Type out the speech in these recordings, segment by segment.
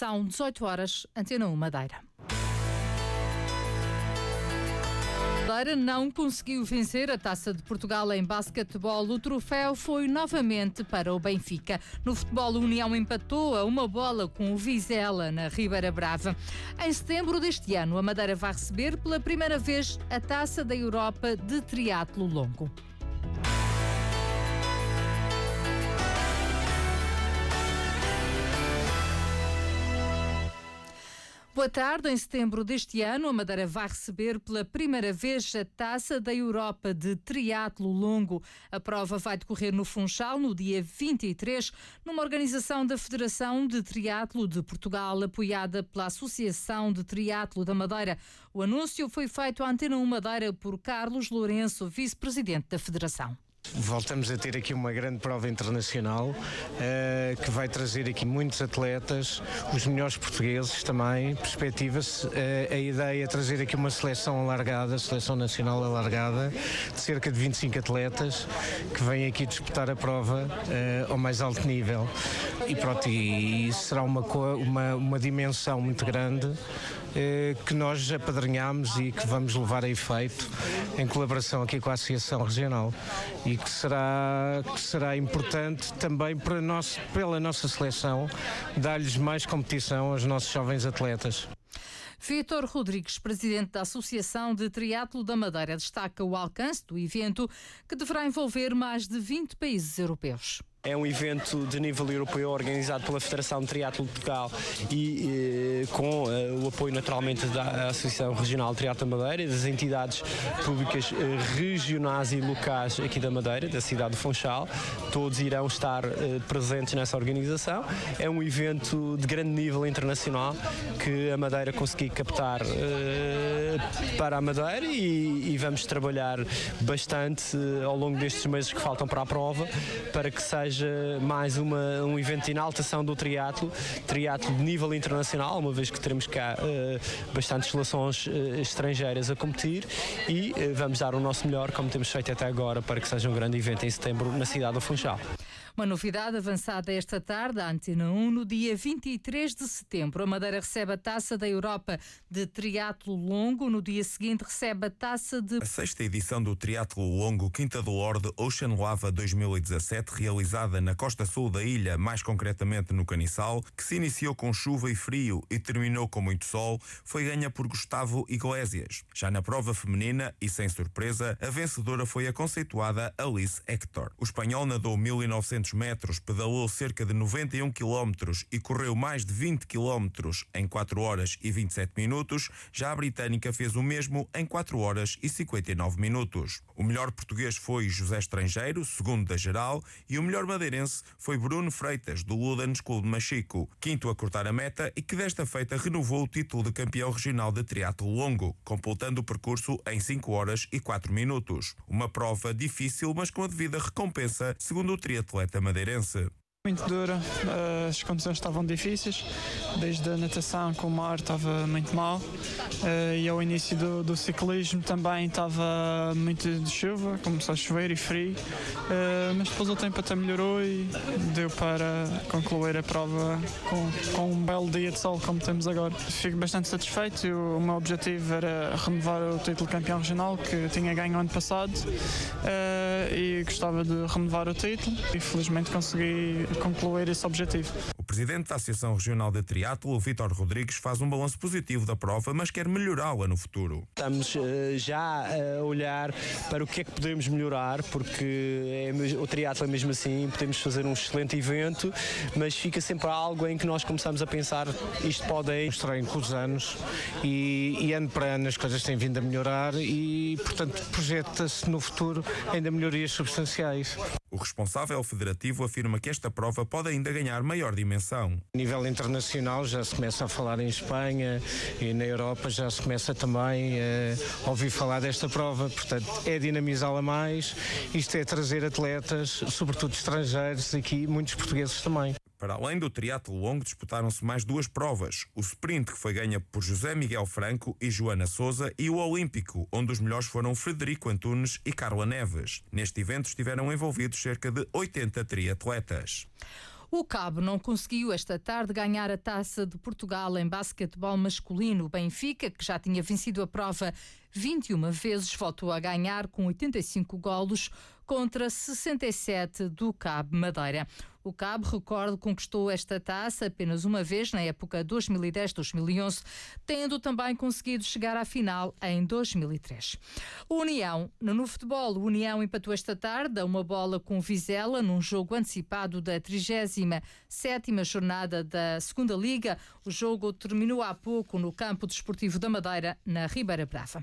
São 18 horas, Antena 1 Madeira. Madeira não conseguiu vencer a Taça de Portugal em basquetebol. O troféu foi novamente para o Benfica. No futebol, a União empatou a uma bola com o Vizela na Ribeira Brava. Em setembro deste ano, a Madeira vai receber pela primeira vez a Taça da Europa de triatlo longo. Boa tarde. Em setembro deste ano, a Madeira vai receber pela primeira vez a Taça da Europa de Triatlo Longo. A prova vai decorrer no Funchal no dia 23, numa organização da Federação de Triatlo de Portugal, apoiada pela Associação de Triatlo da Madeira. O anúncio foi feito à Antena 1 Madeira por Carlos Lourenço, vice-presidente da Federação. Voltamos a ter aqui uma grande prova internacional uh, que vai trazer aqui muitos atletas, os melhores portugueses também. Perspectiva-se uh, a ideia é trazer aqui uma seleção alargada, seleção nacional alargada, de cerca de 25 atletas que vêm aqui disputar a prova uh, ao mais alto nível. E pronto, e, e será uma, uma, uma dimensão muito grande que nós apadrinhamos e que vamos levar a efeito em colaboração aqui com a Associação Regional e que será, que será importante também para nós, pela nossa seleção dar-lhes mais competição aos nossos jovens atletas. Vitor Rodrigues, presidente da Associação de Triatlo da Madeira, destaca o alcance do evento, que deverá envolver mais de 20 países europeus. É um evento de nível europeu organizado pela Federação de Triatlo de Portugal e eh, com eh, o apoio naturalmente da Associação Regional de Triatlo da Madeira e das entidades públicas eh, regionais e locais aqui da Madeira, da cidade de Funchal. Todos irão estar eh, presentes nessa organização. É um evento de grande nível internacional que a Madeira conseguiu captar eh, para a Madeira e, e vamos trabalhar bastante eh, ao longo destes meses que faltam para a prova para que seja mais uma, um evento de enaltação do triatlo, triatlo de nível internacional, uma vez que teremos cá uh, bastantes seleções uh, estrangeiras a competir e uh, vamos dar o nosso melhor, como temos feito até agora, para que seja um grande evento em setembro na cidade do Funchal. Uma novidade avançada esta tarde à Antena 1, no dia 23 de setembro, a Madeira recebe a Taça da Europa de Triatlo Longo. No dia seguinte, recebe a Taça de. A sexta edição do Triatlo Longo Quinta do Lorde Ocean Lava 2017, realizada na costa sul da ilha, mais concretamente no Caniçal, que se iniciou com chuva e frio e terminou com muito sol, foi ganha por Gustavo Iglesias. Já na prova feminina, e sem surpresa, a vencedora foi a conceituada Alice Hector. O espanhol nadou 1900 metros, pedalou cerca de 91 quilómetros e correu mais de 20 quilómetros em 4 horas e 27 minutos, já a britânica fez o mesmo em 4 horas e 59 minutos. O melhor português foi José Estrangeiro, segundo da geral, e o melhor madeirense foi Bruno Freitas, do Ludens Clube Machico, quinto a cortar a meta e que desta feita renovou o título de campeão regional de triatlo longo, completando o percurso em 5 horas e 4 minutos. Uma prova difícil, mas com a devida recompensa, segundo o triatleta madeirense. Muito dura, as condições estavam difíceis, desde a natação com o mar estava muito mal. Eh, e ao início do, do ciclismo também estava muito de chuva, começou a chover e frio, eh, mas depois o tempo até melhorou e deu para concluir a prova com, com um belo dia de sol como temos agora. Fico bastante satisfeito, o meu objetivo era renovar o título campeão regional que tinha ganho ano passado. Eh, e gostava de renovar o título. E felizmente consegui concluir esse objetivo. O presidente da Associação Regional de Triatlo, Vítor Rodrigues, faz um balanço positivo da prova, mas quer melhorá-la no futuro. Estamos uh, já a olhar para o que é que podemos melhorar, porque é, o triatlo é mesmo assim, podemos fazer um excelente evento, mas fica sempre algo em que nós começamos a pensar isto pode ir. Mostrei com os anos e, e ano para ano as coisas têm vindo a melhorar e, portanto, projeta-se no futuro ainda melhorias substanciais. O responsável federativo afirma que esta prova pode ainda ganhar maior dimensão. A nível internacional já se começa a falar em Espanha e na Europa já se começa também a ouvir falar desta prova, portanto é dinamizá-la mais, isto é trazer atletas, sobretudo estrangeiros aqui, muitos portugueses também. Para além do triatlo longo, disputaram-se mais duas provas. O sprint, que foi ganha por José Miguel Franco e Joana Souza, e o olímpico, onde os melhores foram Frederico Antunes e Carla Neves. Neste evento estiveram envolvidos cerca de 80 triatletas. O Cabo não conseguiu esta tarde ganhar a taça de Portugal em basquetebol masculino. O Benfica, que já tinha vencido a prova 21 vezes, voltou a ganhar com 85 golos contra 67 do Cabo Madeira. O Cabo, recordo, conquistou esta taça apenas uma vez na época 2010-2011, tendo também conseguido chegar à final em 2003. O União, no futebol, o União empatou esta tarde a uma bola com Vizela num jogo antecipado da 37ª jornada da Segunda Liga. O jogo terminou há pouco no campo desportivo da Madeira, na Ribeira Brava.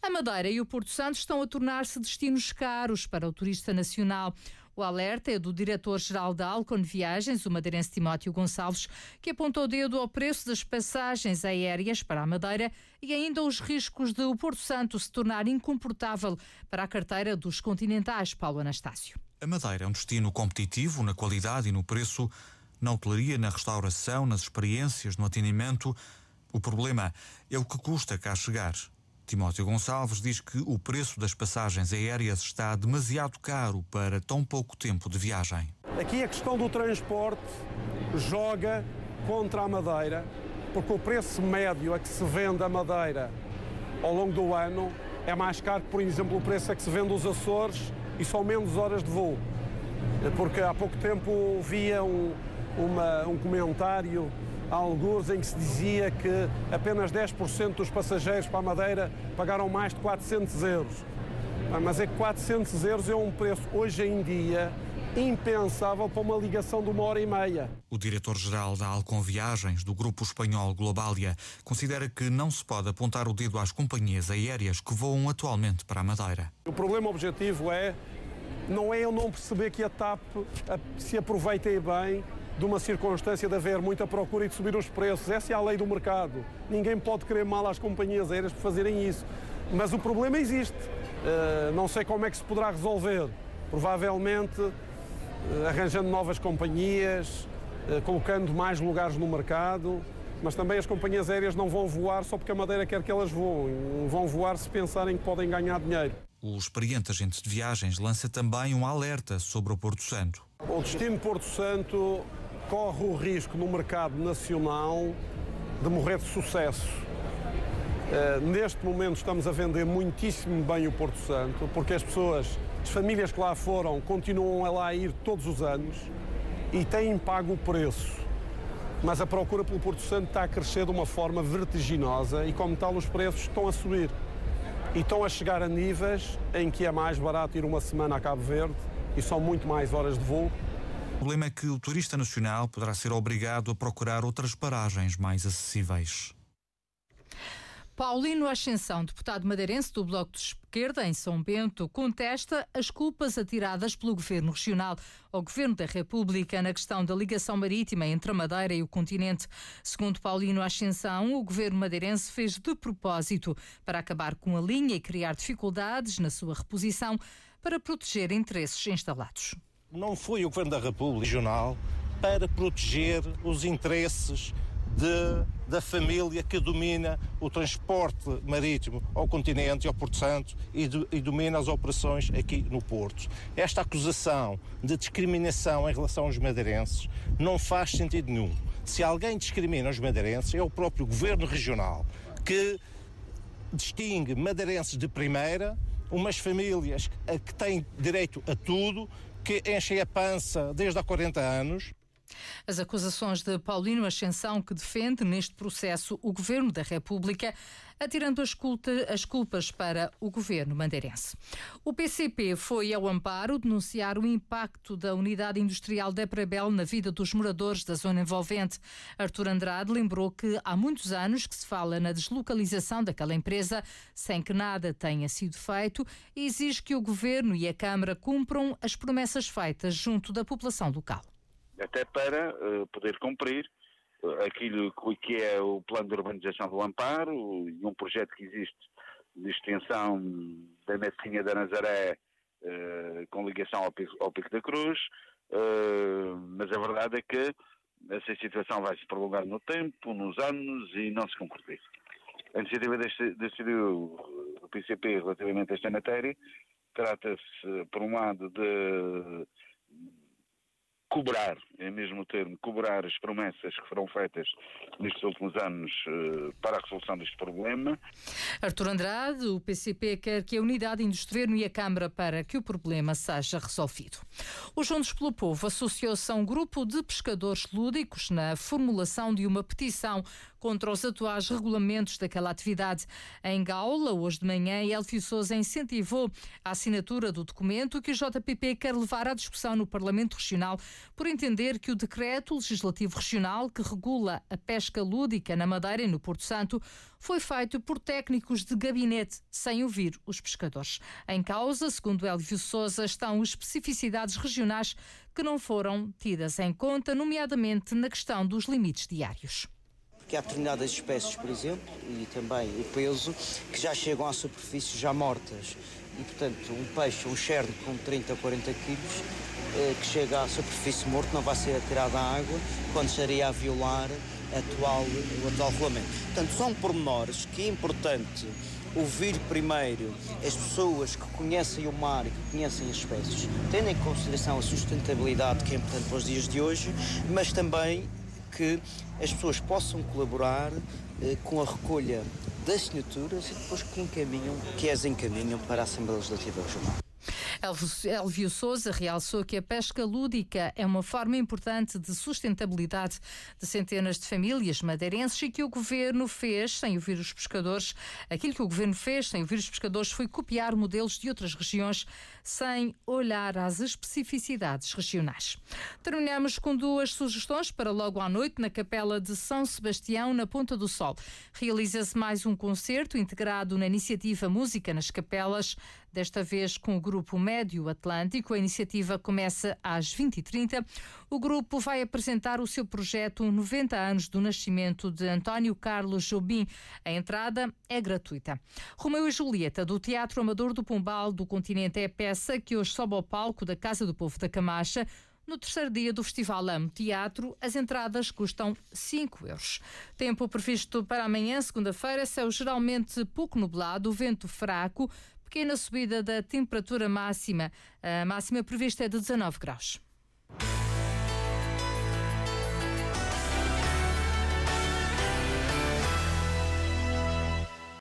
A Madeira e o Porto Santo estão a tornar-se destinos caros para o turista nacional. O alerta é do diretor-geral da Alcon Viagens, o madeirense Timóteo Gonçalves, que apontou o dedo ao preço das passagens aéreas para a Madeira e ainda os riscos de o Porto Santo se tornar incomportável para a carteira dos continentais, Paulo Anastácio. A Madeira é um destino competitivo na qualidade e no preço, na hotelaria, na restauração, nas experiências, no atendimento. O problema é o que custa cá chegar. Timóteo Gonçalves diz que o preço das passagens aéreas está demasiado caro para tão pouco tempo de viagem. Aqui a questão do transporte joga contra a Madeira, porque o preço médio a que se vende a Madeira ao longo do ano é mais caro que, por exemplo, o preço a que se vende os Açores e são menos horas de voo. Porque há pouco tempo via um, uma, um comentário alguns em que se dizia que apenas 10% dos passageiros para a Madeira pagaram mais de 400 euros. Ah, mas é que 400 euros é um preço, hoje em dia, impensável para uma ligação de uma hora e meia. O diretor-geral da Alcon Viagens, do grupo espanhol Globalia, considera que não se pode apontar o dedo às companhias aéreas que voam atualmente para a Madeira. O problema objetivo é, não é eu não perceber que a TAP se aproveita bem de uma circunstância de haver muita procura e de subir os preços. Essa é a lei do mercado. Ninguém pode querer mal às companhias aéreas por fazerem isso. Mas o problema existe. Uh, não sei como é que se poderá resolver. Provavelmente uh, arranjando novas companhias, uh, colocando mais lugares no mercado. Mas também as companhias aéreas não vão voar só porque a Madeira quer que elas voem. Vão voar se pensarem que podem ganhar dinheiro. O experiente agente de viagens lança também um alerta sobre o Porto Santo. O destino Porto Santo corre o risco no mercado nacional de morrer de sucesso. Uh, neste momento estamos a vender muitíssimo bem o Porto Santo, porque as pessoas, as famílias que lá foram, continuam a lá ir todos os anos e têm pago o preço. Mas a procura pelo Porto Santo está a crescer de uma forma vertiginosa e, como tal, os preços estão a subir. E estão a chegar a níveis em que é mais barato ir uma semana a Cabo Verde e são muito mais horas de voo o problema é que o turista nacional poderá ser obrigado a procurar outras paragens mais acessíveis. Paulino Ascensão, deputado madeirense do Bloco de Esquerda em São Bento, contesta as culpas atiradas pelo Governo Regional ao Governo da República na questão da ligação marítima entre a Madeira e o continente. Segundo Paulino Ascensão, o Governo madeirense fez de propósito para acabar com a linha e criar dificuldades na sua reposição para proteger interesses instalados não foi o Governo da República Regional para proteger os interesses de, da família que domina o transporte marítimo ao continente e ao Porto Santo e, do, e, domina as operações aqui no Porto. Esta acusação de discriminação em relação aos madeirenses não faz sentido nenhum. Se alguém discrimina os madeirenses, é o próprio Governo Regional que distingue madeirenses de primeira, umas famílias que têm direito a tudo que enchem a pança desde há 40 anos. As acusações de Paulino Ascensão, que defende neste processo o governo da República, atirando as, culta, as, culpas para o governo mandeirense. O PCP foi ao amparo denunciar o impacto da unidade industrial de Prabel na vida dos moradores da zona envolvente. Artur Andrade lembrou que há muitos anos que se fala na deslocalização daquela empresa sem que nada tenha sido feito e exige que o governo e a Câmara cumpram as promessas feitas junto da população local. Até para uh, poder cumprir aquilo que é o plano de urbanização do Amparo e um projeto que existe de extensão da Messinha da Nazaré uh, com ligação ao Pico, ao Pico da Cruz, uh, mas a verdade é que essa situação vai se prolongar no tempo, nos anos e não se concretiza. A iniciativa deste do PCP relativamente a esta matéria trata-se, por um lado, de cobrar, é mesmo o termo, cobrar as promessas que foram feitas nestes últimos anos uh, para a resolução deste problema. Artur Andrade, o PCP quer que a unidade Governo e a Câmara para que o problema seja resolvido. O Juntos pelo Povo associou-se a um grupo de pescadores lúdicos na formulação de uma petição contra os atuais regulamentos daquela atividade. Em Gaula, hoje de manhã, Elfio Souza incentivou a assinatura do documento que o JPP quer levar à discussão no Parlamento Regional por entender que o decreto legislativo regional que regula a pesca lúdica na Madeira e no Porto Santo foi feito por técnicos de gabinete sem ouvir os pescadores. Em causa, segundo Elvio Souza, estão especificidades regionais que não foram tidas em conta, nomeadamente na questão dos limites diários que há determinadas espécies, por exemplo, e também o peso, que já chegam à superfície já mortas. E, portanto, um peixe, um cherne com 30 ou 40 quilos, eh, que chega à superfície morto, não vai ser atirado à água, quando estaria a violar atual, o atual regulamento. Portanto, são pormenores que é importante ouvir primeiro as pessoas que conhecem o mar e que conhecem as espécies, tendo em consideração a sustentabilidade que é importante para os dias de hoje, mas também que as pessoas possam colaborar eh, com a recolha das assinaturas e depois que encaminham, que as encaminham para a Assembleia Legislativa Regional. Elvio Souza realçou que a pesca lúdica é uma forma importante de sustentabilidade de centenas de famílias madeirenses e que o governo fez sem ouvir os pescadores. Aquilo que o governo fez sem ouvir os pescadores foi copiar modelos de outras regiões sem olhar às especificidades regionais. Terminamos com duas sugestões para logo à noite na Capela de São Sebastião, na Ponta do Sol. Realiza-se mais um concerto integrado na iniciativa Música nas Capelas desta vez com o Grupo Médio Atlântico. A iniciativa começa às 20h30. O grupo vai apresentar o seu projeto 90 anos do nascimento de António Carlos Jobim. A entrada é gratuita. Romeu e Julieta, do Teatro Amador do Pombal do Continente, é a peça que hoje sobe ao palco da Casa do Povo da Camacha. No terceiro dia do Festival Amo Teatro, as entradas custam 5 euros. Tempo previsto para amanhã, segunda-feira, céu geralmente pouco nublado, vento fraco, pequena subida da temperatura máxima. A máxima prevista é de 19 graus.